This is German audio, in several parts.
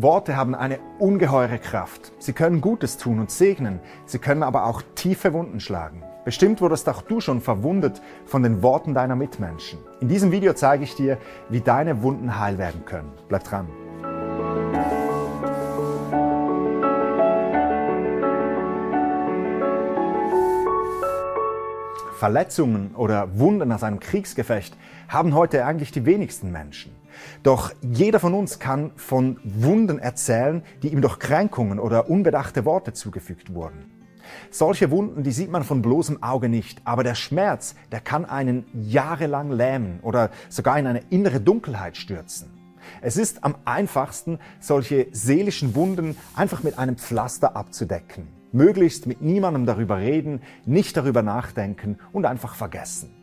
Worte haben eine ungeheure Kraft. Sie können Gutes tun und segnen, sie können aber auch tiefe Wunden schlagen. Bestimmt wurdest auch du schon verwundet von den Worten deiner Mitmenschen. In diesem Video zeige ich dir, wie deine Wunden heil werden können. Bleib dran. Verletzungen oder Wunden aus einem Kriegsgefecht haben heute eigentlich die wenigsten Menschen. Doch jeder von uns kann von Wunden erzählen, die ihm durch Kränkungen oder unbedachte Worte zugefügt wurden. Solche Wunden, die sieht man von bloßem Auge nicht, aber der Schmerz, der kann einen jahrelang lähmen oder sogar in eine innere Dunkelheit stürzen. Es ist am einfachsten, solche seelischen Wunden einfach mit einem Pflaster abzudecken. Möglichst mit niemandem darüber reden, nicht darüber nachdenken und einfach vergessen.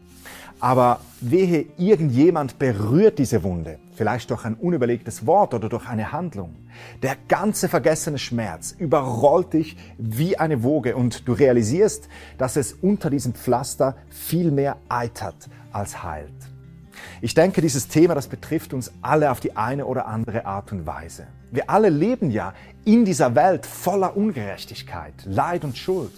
Aber wehe, irgendjemand berührt diese Wunde, vielleicht durch ein unüberlegtes Wort oder durch eine Handlung. Der ganze vergessene Schmerz überrollt dich wie eine Woge und du realisierst, dass es unter diesem Pflaster viel mehr eitert als heilt. Ich denke, dieses Thema, das betrifft uns alle auf die eine oder andere Art und Weise. Wir alle leben ja in dieser Welt voller Ungerechtigkeit, Leid und Schuld.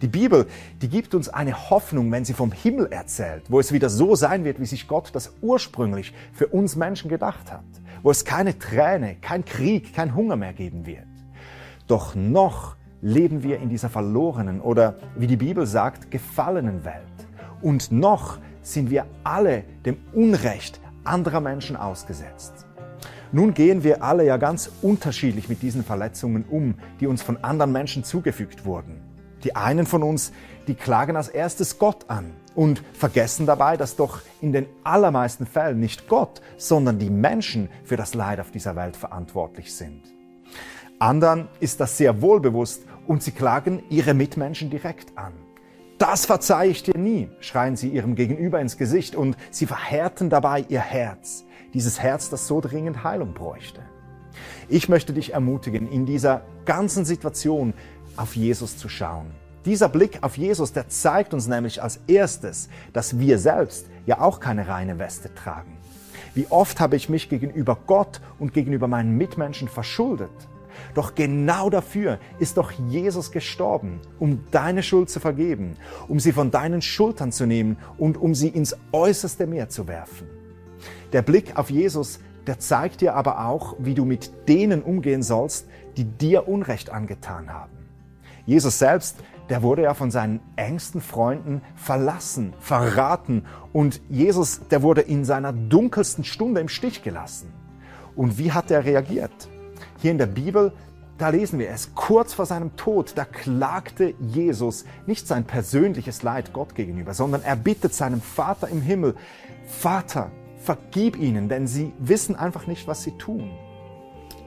Die Bibel, die gibt uns eine Hoffnung, wenn sie vom Himmel erzählt, wo es wieder so sein wird, wie sich Gott das ursprünglich für uns Menschen gedacht hat, wo es keine Träne, kein Krieg, kein Hunger mehr geben wird. Doch noch leben wir in dieser verlorenen oder, wie die Bibel sagt, gefallenen Welt. Und noch sind wir alle dem Unrecht anderer Menschen ausgesetzt. Nun gehen wir alle ja ganz unterschiedlich mit diesen Verletzungen um, die uns von anderen Menschen zugefügt wurden. Die einen von uns, die klagen als erstes Gott an und vergessen dabei, dass doch in den allermeisten Fällen nicht Gott, sondern die Menschen für das Leid auf dieser Welt verantwortlich sind. Andern ist das sehr wohl bewusst und sie klagen ihre Mitmenschen direkt an. Das verzeihe ich dir nie, schreien sie ihrem Gegenüber ins Gesicht und sie verhärten dabei ihr Herz, dieses Herz, das so dringend Heilung bräuchte. Ich möchte dich ermutigen, in dieser ganzen Situation auf Jesus zu schauen. Dieser Blick auf Jesus, der zeigt uns nämlich als erstes, dass wir selbst ja auch keine reine Weste tragen. Wie oft habe ich mich gegenüber Gott und gegenüber meinen Mitmenschen verschuldet? Doch genau dafür ist doch Jesus gestorben, um deine Schuld zu vergeben, um sie von deinen Schultern zu nehmen und um sie ins äußerste Meer zu werfen. Der Blick auf Jesus, der zeigt dir aber auch, wie du mit denen umgehen sollst, die dir Unrecht angetan haben. Jesus selbst, der wurde ja von seinen engsten Freunden verlassen, verraten und Jesus, der wurde in seiner dunkelsten Stunde im Stich gelassen. Und wie hat er reagiert? Hier in der Bibel, da lesen wir es, kurz vor seinem Tod, da klagte Jesus nicht sein persönliches Leid Gott gegenüber, sondern er bittet seinem Vater im Himmel, Vater, vergib ihnen, denn sie wissen einfach nicht, was sie tun.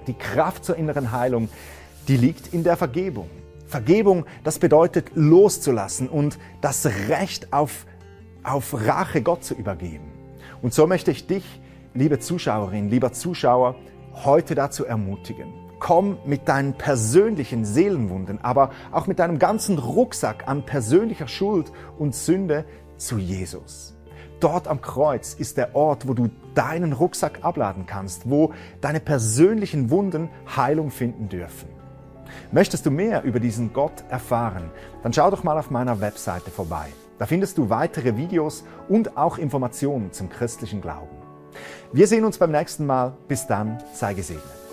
Die Kraft zur inneren Heilung, die liegt in der Vergebung. Vergebung, das bedeutet loszulassen und das Recht auf, auf Rache Gott zu übergeben. Und so möchte ich dich, liebe Zuschauerin, lieber Zuschauer, heute dazu ermutigen. Komm mit deinen persönlichen Seelenwunden, aber auch mit deinem ganzen Rucksack an persönlicher Schuld und Sünde zu Jesus. Dort am Kreuz ist der Ort, wo du deinen Rucksack abladen kannst, wo deine persönlichen Wunden Heilung finden dürfen. Möchtest du mehr über diesen Gott erfahren, dann schau doch mal auf meiner Webseite vorbei. Da findest du weitere Videos und auch Informationen zum christlichen Glauben. Wir sehen uns beim nächsten Mal. Bis dann, sei gesegnet.